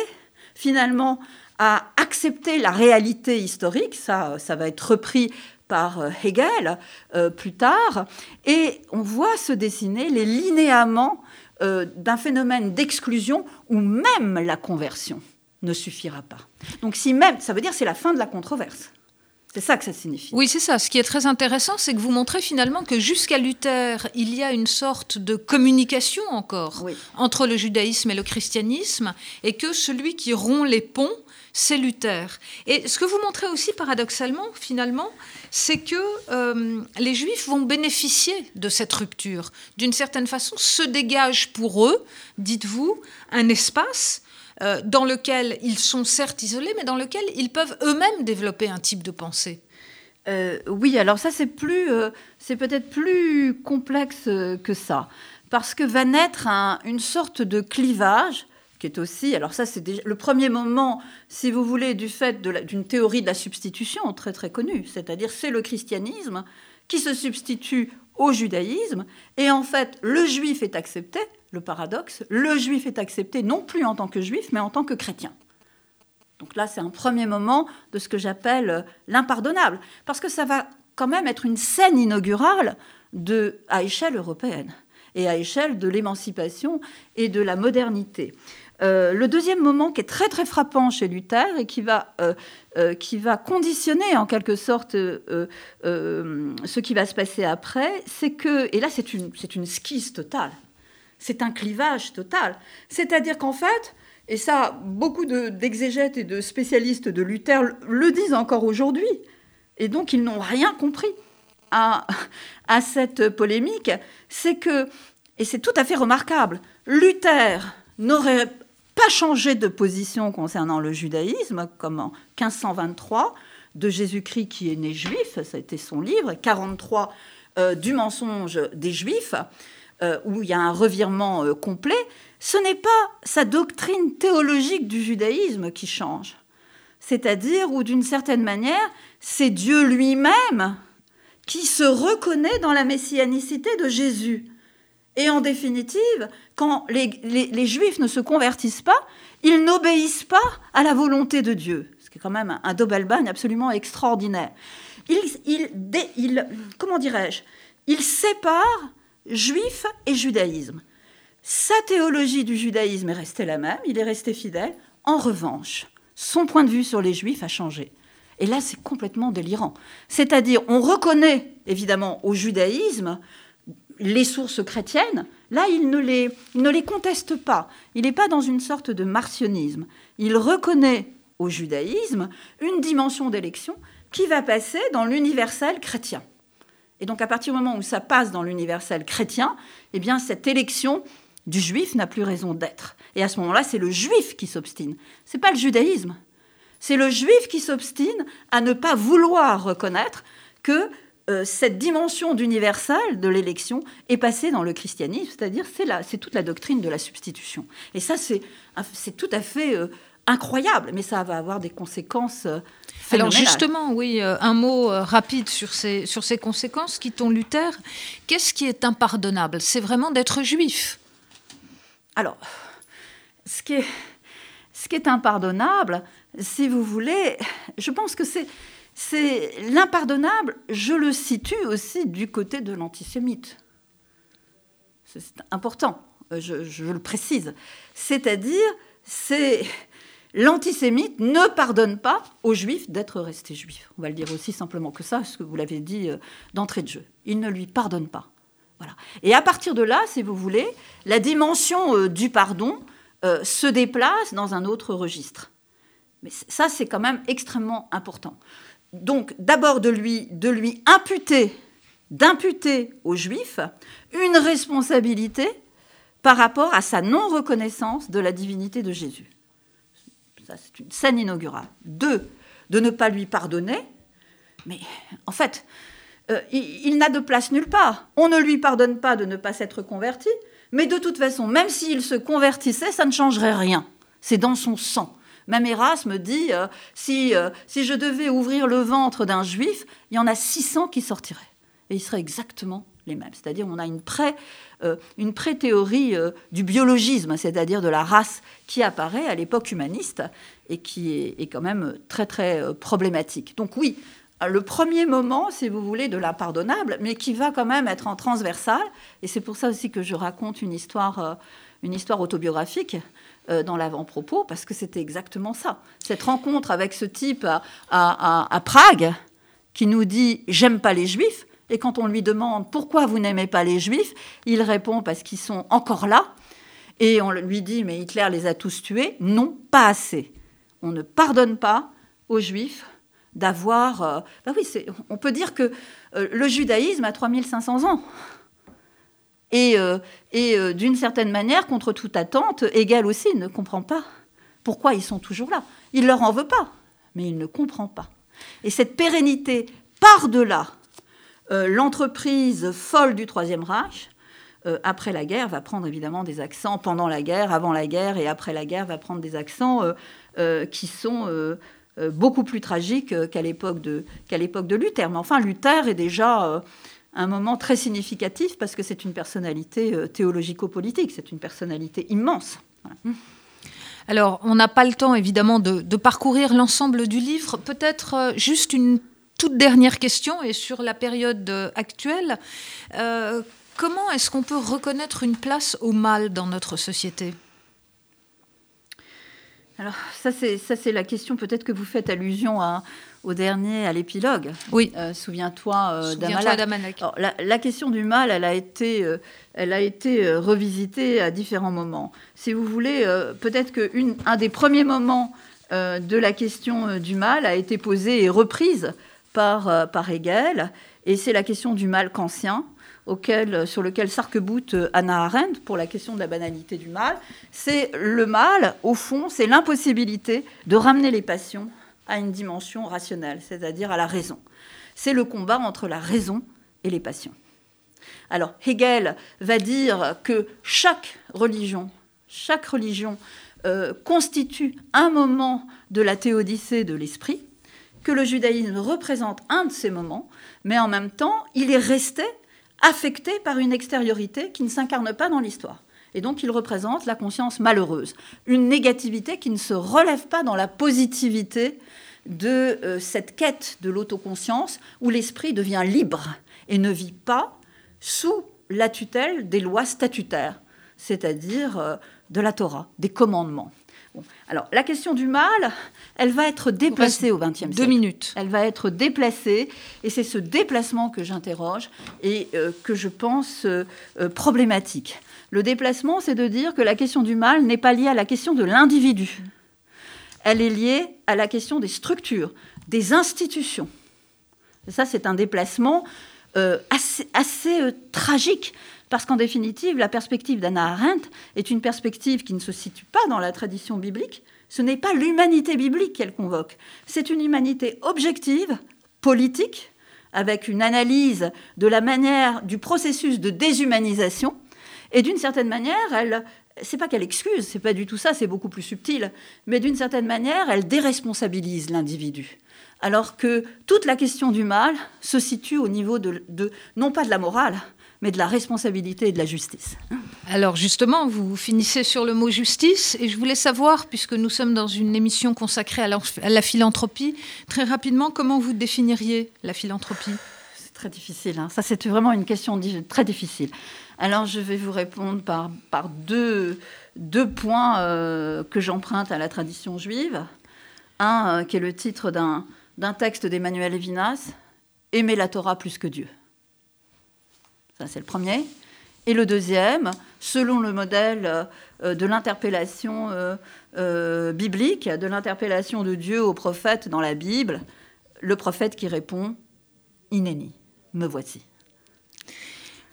finalement à accepter la réalité historique, ça, ça va être repris par Hegel plus tard, et on voit se dessiner les linéaments d'un phénomène d'exclusion ou même la conversion ne suffira pas. Donc si même, ça veut dire c'est la fin de la controverse. C'est ça que ça signifie. Oui, c'est ça. Ce qui est très intéressant, c'est que vous montrez finalement que jusqu'à Luther, il y a une sorte de communication encore entre le judaïsme et le christianisme, et que celui qui rompt les ponts, c'est Luther. Et ce que vous montrez aussi paradoxalement, finalement, c'est que euh, les juifs vont bénéficier de cette rupture. D'une certaine façon, se dégage pour eux, dites-vous, un espace euh, dans lequel ils sont certes isolés, mais dans lequel ils peuvent eux-mêmes développer un type de pensée. Euh, oui, alors ça c'est plus, euh, c'est peut-être plus complexe que ça, parce que va naître une sorte de clivage qui est aussi, alors ça c'est le premier moment, si vous voulez, du fait d'une théorie de la substitution très très connue, c'est-à-dire c'est le christianisme qui se substitue au judaïsme, et en fait le juif est accepté, le paradoxe, le juif est accepté non plus en tant que juif, mais en tant que chrétien. Donc là, c'est un premier moment de ce que j'appelle l'impardonnable, parce que ça va quand même être une scène inaugurale de, à échelle européenne et à échelle de l'émancipation et de la modernité. Euh, le deuxième moment qui est très très frappant chez Luther et qui va, euh, euh, qui va conditionner en quelque sorte ce qui va se passer après, c'est que, et là c'est une, c'est une skise totale, c'est un clivage total. C'est-à-dire qu'en fait, Et ça, beaucoup d'exégètes et de spécialistes de Luther le disent encore aujourd'hui. Et donc, ils n'ont rien compris à, cette polémique. C'est que, et c'est tout à fait remarquable, Luther n'aurait pas changé de position concernant le judaïsme, comme en 1523, de Jésus-Christ qui est né juif, ça a été son livre, 43 euh, du mensonge des juifs, euh, où il y a un revirement euh, complet, ce n'est pas sa doctrine théologique du judaïsme qui change. C'est-à-dire où, d'une certaine manière, c'est Dieu lui-même qui se reconnaît dans la messianicité de Jésus. Et en définitive, quand les, Juifs ne se convertissent pas, ils n'obéissent pas à la volonté de Dieu. Ce qui est quand même un, un absolument extraordinaire. Il, comment dirais-je? Il sépare juif et judaïsme. Sa théologie du judaïsme est restée la même, il est resté fidèle. En revanche, son point de vue sur les juifs a changé. Et là, c'est complètement délirant. C'est-à-dire, on reconnaît évidemment au judaïsme les sources chrétiennes. Là, il ne les, conteste pas. Il n'est pas dans une sorte de martionnisme. Il reconnaît au judaïsme une dimension d'élection qui va passer dans l'universel chrétien. Et donc, à partir du moment où ça passe dans l'universel chrétien, eh bien, cette élection du juif n'a plus raison d'être. Et à ce moment-là, c'est le juif qui s'obstine. C'est pas le judaïsme. C'est le juif qui s'obstine à ne pas vouloir reconnaître que euh, cette dimension d'universel de l'élection est passée dans le christianisme, c'est-à-dire c'est, toute la doctrine de la substitution. Et ça, c'est, c'est tout à fait euh, incroyable, mais ça va avoir des conséquences euh, alors justement, oui, un mot rapide sur ces, sur ces conséquences. Quittons Luther. Qu'est-ce qui est impardonnable? C'est vraiment d'être juif. Alors, ce qui est, ce qui est impardonnable, si vous voulez, je pense que c'est, c'est l'impardonnable, je le situe aussi du côté de l'antisémite. C'est important, euh, je, le précise. C'est-à-dire, c'est l'antisémite ne pardonne pas aux juifs d'être restés juifs. On va le dire aussi simplement que ça, ce que vous l'avez dit euh, d'entrée de jeu. Il ne lui pardonne pas. Voilà. Et à partir de là, si vous voulez, la dimension euh, du pardon se déplace dans un autre registre. Mais ça, c'est quand même extrêmement important. Donc, d'abord de lui, de lui imputer, d'imputer aux Juifs une responsabilité par rapport à sa non-reconnaissance de la divinité de Jésus. Ça, c'est une scène inaugurale. Deux, de ne pas lui pardonner. Mais en fait, euh, il, n'a de place nulle part. On ne lui pardonne pas de ne pas s'être converti, mais de toute façon, même s'il se convertissait, ça ne changerait rien. C'est dans son sang. Même Erasme dit euh, si, euh, si je devais ouvrir le ventre d'un juif, il y en a 600 qui sortiraient. Et ils seraient exactement les mêmes. C'est-à-dire on a une pré, euh, une pré-théorie du biologisme, c'est-à-dire de la race qui apparaît à l'époque humaniste et qui est, quand même très très problématique. Donc oui, le premier moment, si vous voulez, de l'impardonnable, mais qui va quand même être en transversal, et c'est pour ça aussi que je raconte une histoire, une histoire autobiographique, euh, dans l'avant-propos, parce que c'était exactement ça. Cette rencontre avec ce type à, Prague, qui nous dit J'aime pas les juifs, et quand on lui demande Pourquoi vous n'aimez pas les juifs il répond Parce qu'ils sont encore là. Et on lui dit Mais Hitler les a tous tués. Non, pas assez. On ne pardonne pas aux juifs d'avoir. Euh, bah oui, on peut dire que euh, le judaïsme a 3500 ans et, euh, euh, d'une certaine manière, contre toute attente, Hegel aussi ne comprend pas pourquoi ils sont toujours là. Il leur en veut pas, mais il ne comprend pas. Et cette pérennité par-delà l'entreprise folle du Troisième Reich, après la guerre, va prendre évidemment des accents pendant la guerre, avant la guerre et après la guerre, va prendre des accents qui sont beaucoup plus tragiques qu'à l'époque de, de Luther. Mais enfin, Luther est déjà un moment très significatif parce que c'est une personnalité euh, théologico-politique, c'est une personnalité immense. Alors, on n'a pas le temps, évidemment, de, parcourir l'ensemble du livre. Peut-être euh, juste une toute dernière question, et sur la période euh, actuelle. comment est-ce qu'on peut reconnaître une place au mal dans notre société? Alors ça c'est ça c'est la question peut-être que vous faites allusion à, au dernier, à l'épilogue. Oui. Euh, Souviens-toi euh, d'Amalek. La, la, question du mal, elle a été, euh, elle a été euh, revisitée à différents moments. Si vous voulez, euh, peut-être qu'un des premiers moments euh, de la question du mal a été posée et reprise par, par Hegel, et c'est la question du mal kantien, auquel, sur lequel s'arc-boute Anna Arendt pour la question de la banalité du mal. C'est le mal, au fond, c'est l'impossibilité de ramener les passions à une dimension rationnelle, c'est-à-dire à la raison. C'est le combat entre la raison et les passions. Alors Hegel va dire que chaque religion, chaque religion euh, constitue un moment de la théodicée de l'esprit, que le judaïsme représente un de ces moments, mais en même temps, il est resté affecté par une extériorité qui ne s'incarne pas dans l'histoire. Et donc il représente la conscience malheureuse, une négativité qui ne se relève pas dans la positivité de euh, cette quête de l'autoconscience où l'esprit devient libre et ne vit pas sous la tutelle des lois statutaires, c'est-à-dire euh, de la Torah, des commandements. Bon. Alors, la question du mal, elle va être déplacée au XXe siècle. Deux minutes. Elle va être déplacée, et c'est ce déplacement que j'interroge et euh, que je pense euh, euh, problématique. Le déplacement, c'est de dire que la question du mal n'est pas liée à la question de l'individu. Elle est liée à la question des structures, des institutions. Et ça, c'est un déplacement assez, assez tragique, parce qu'en définitive, la perspective d'Anna Arendt est une perspective qui ne se situe pas dans la tradition biblique. Ce n'est pas l'humanité biblique qu'elle convoque, c'est une humanité objective, politique, avec une analyse de la manière du processus de déshumanisation. Et d'une certaine manière, elle, c'est pas qu'elle excuse, c'est pas du tout ça, c'est beaucoup plus subtil, mais d'une certaine manière, elle déresponsabilise l'individu. Alors que toute la question du mal se situe au niveau de, de, non pas de la morale, mais de la responsabilité et de la justice. Alors justement, vous finissez sur le mot justice, et je voulais savoir, puisque nous sommes dans une émission consacrée à la, à la philanthropie, très rapidement, comment vous définiriez la philanthropie? C'est très difficile, hein. ça c'est vraiment une question très difficile. Alors je vais vous répondre par, par deux, deux points euh, que j'emprunte à la tradition juive. Un euh, qui est le titre d'un d'un texte d'Emmanuel Levinas, Aimer la Torah plus que Dieu. Ça, c'est le premier. Et le deuxième, selon le modèle euh, de l'interpellation euh, euh, biblique, de l'interpellation de Dieu au prophète dans la Bible, le prophète qui répond Inéni, me voici.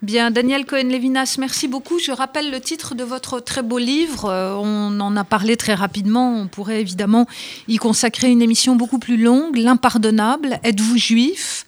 Bien, Daniel Cohen-Lévinas, merci beaucoup. Je rappelle le titre de votre très beau livre. On en a parlé très rapidement. On pourrait évidemment y consacrer une émission beaucoup plus longue. L'impardonnable. Êtes-vous juif?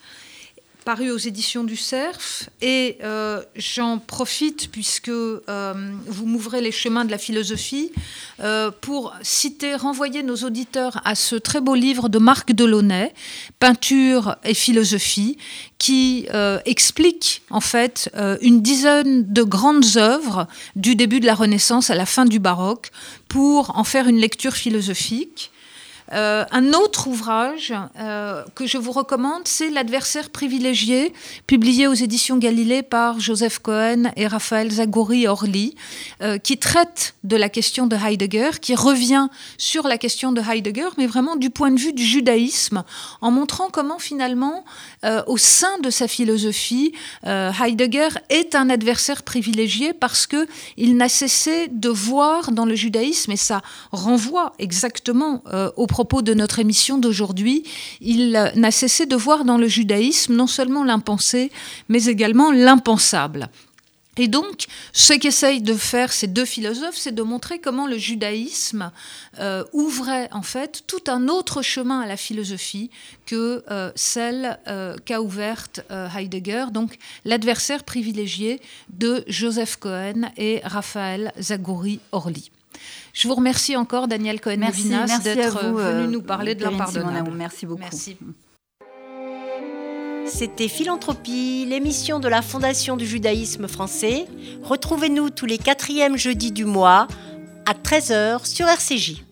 Paru aux éditions du Cerf. Et euh, j'en profite, puisque euh, vous m'ouvrez les chemins de la philosophie, euh, pour citer, renvoyer nos auditeurs à ce très beau livre de Marc Delaunay, Peinture et philosophie, qui explique en fait une dizaine de grandes œuvres du début de la Renaissance à la fin du baroque pour en faire une lecture philosophique. Euh, un autre ouvrage euh, que je vous recommande, c'est L'adversaire privilégié, publié aux éditions Galilée par Joseph Cohen et Raphaël Zagori-Orly, euh, qui traite de la question de Heidegger, qui revient sur la question de Heidegger, mais vraiment du point de vue du judaïsme, en montrant comment finalement, au sein de sa philosophie, Heidegger est un adversaire privilégié parce que il n'a cessé de voir dans le judaïsme, et ça renvoie exactement au propos de notre émission d'aujourd'hui, il n'a cessé de voir dans le judaïsme non seulement l'impensé, mais également l'impensable. Et donc, ce qu'essayent de faire ces deux philosophes, c'est de montrer comment le judaïsme euh, ouvrait en fait tout un autre chemin à la philosophie que euh, celle euh, qu'a ouverte Heidegger, donc l'adversaire privilégié de Joseph Cohen et Raphaël Zagori-Orly. Je vous remercie encore, Daniel Cohen-Levinas, d'être venu nous parler de l'impardonnable. Merci beaucoup. Merci. C'était Philanthropie, l'émission de la Fondation du judaïsme français. Retrouvez-nous tous les quatrièmes jeudis du mois à 13h sur RCJ.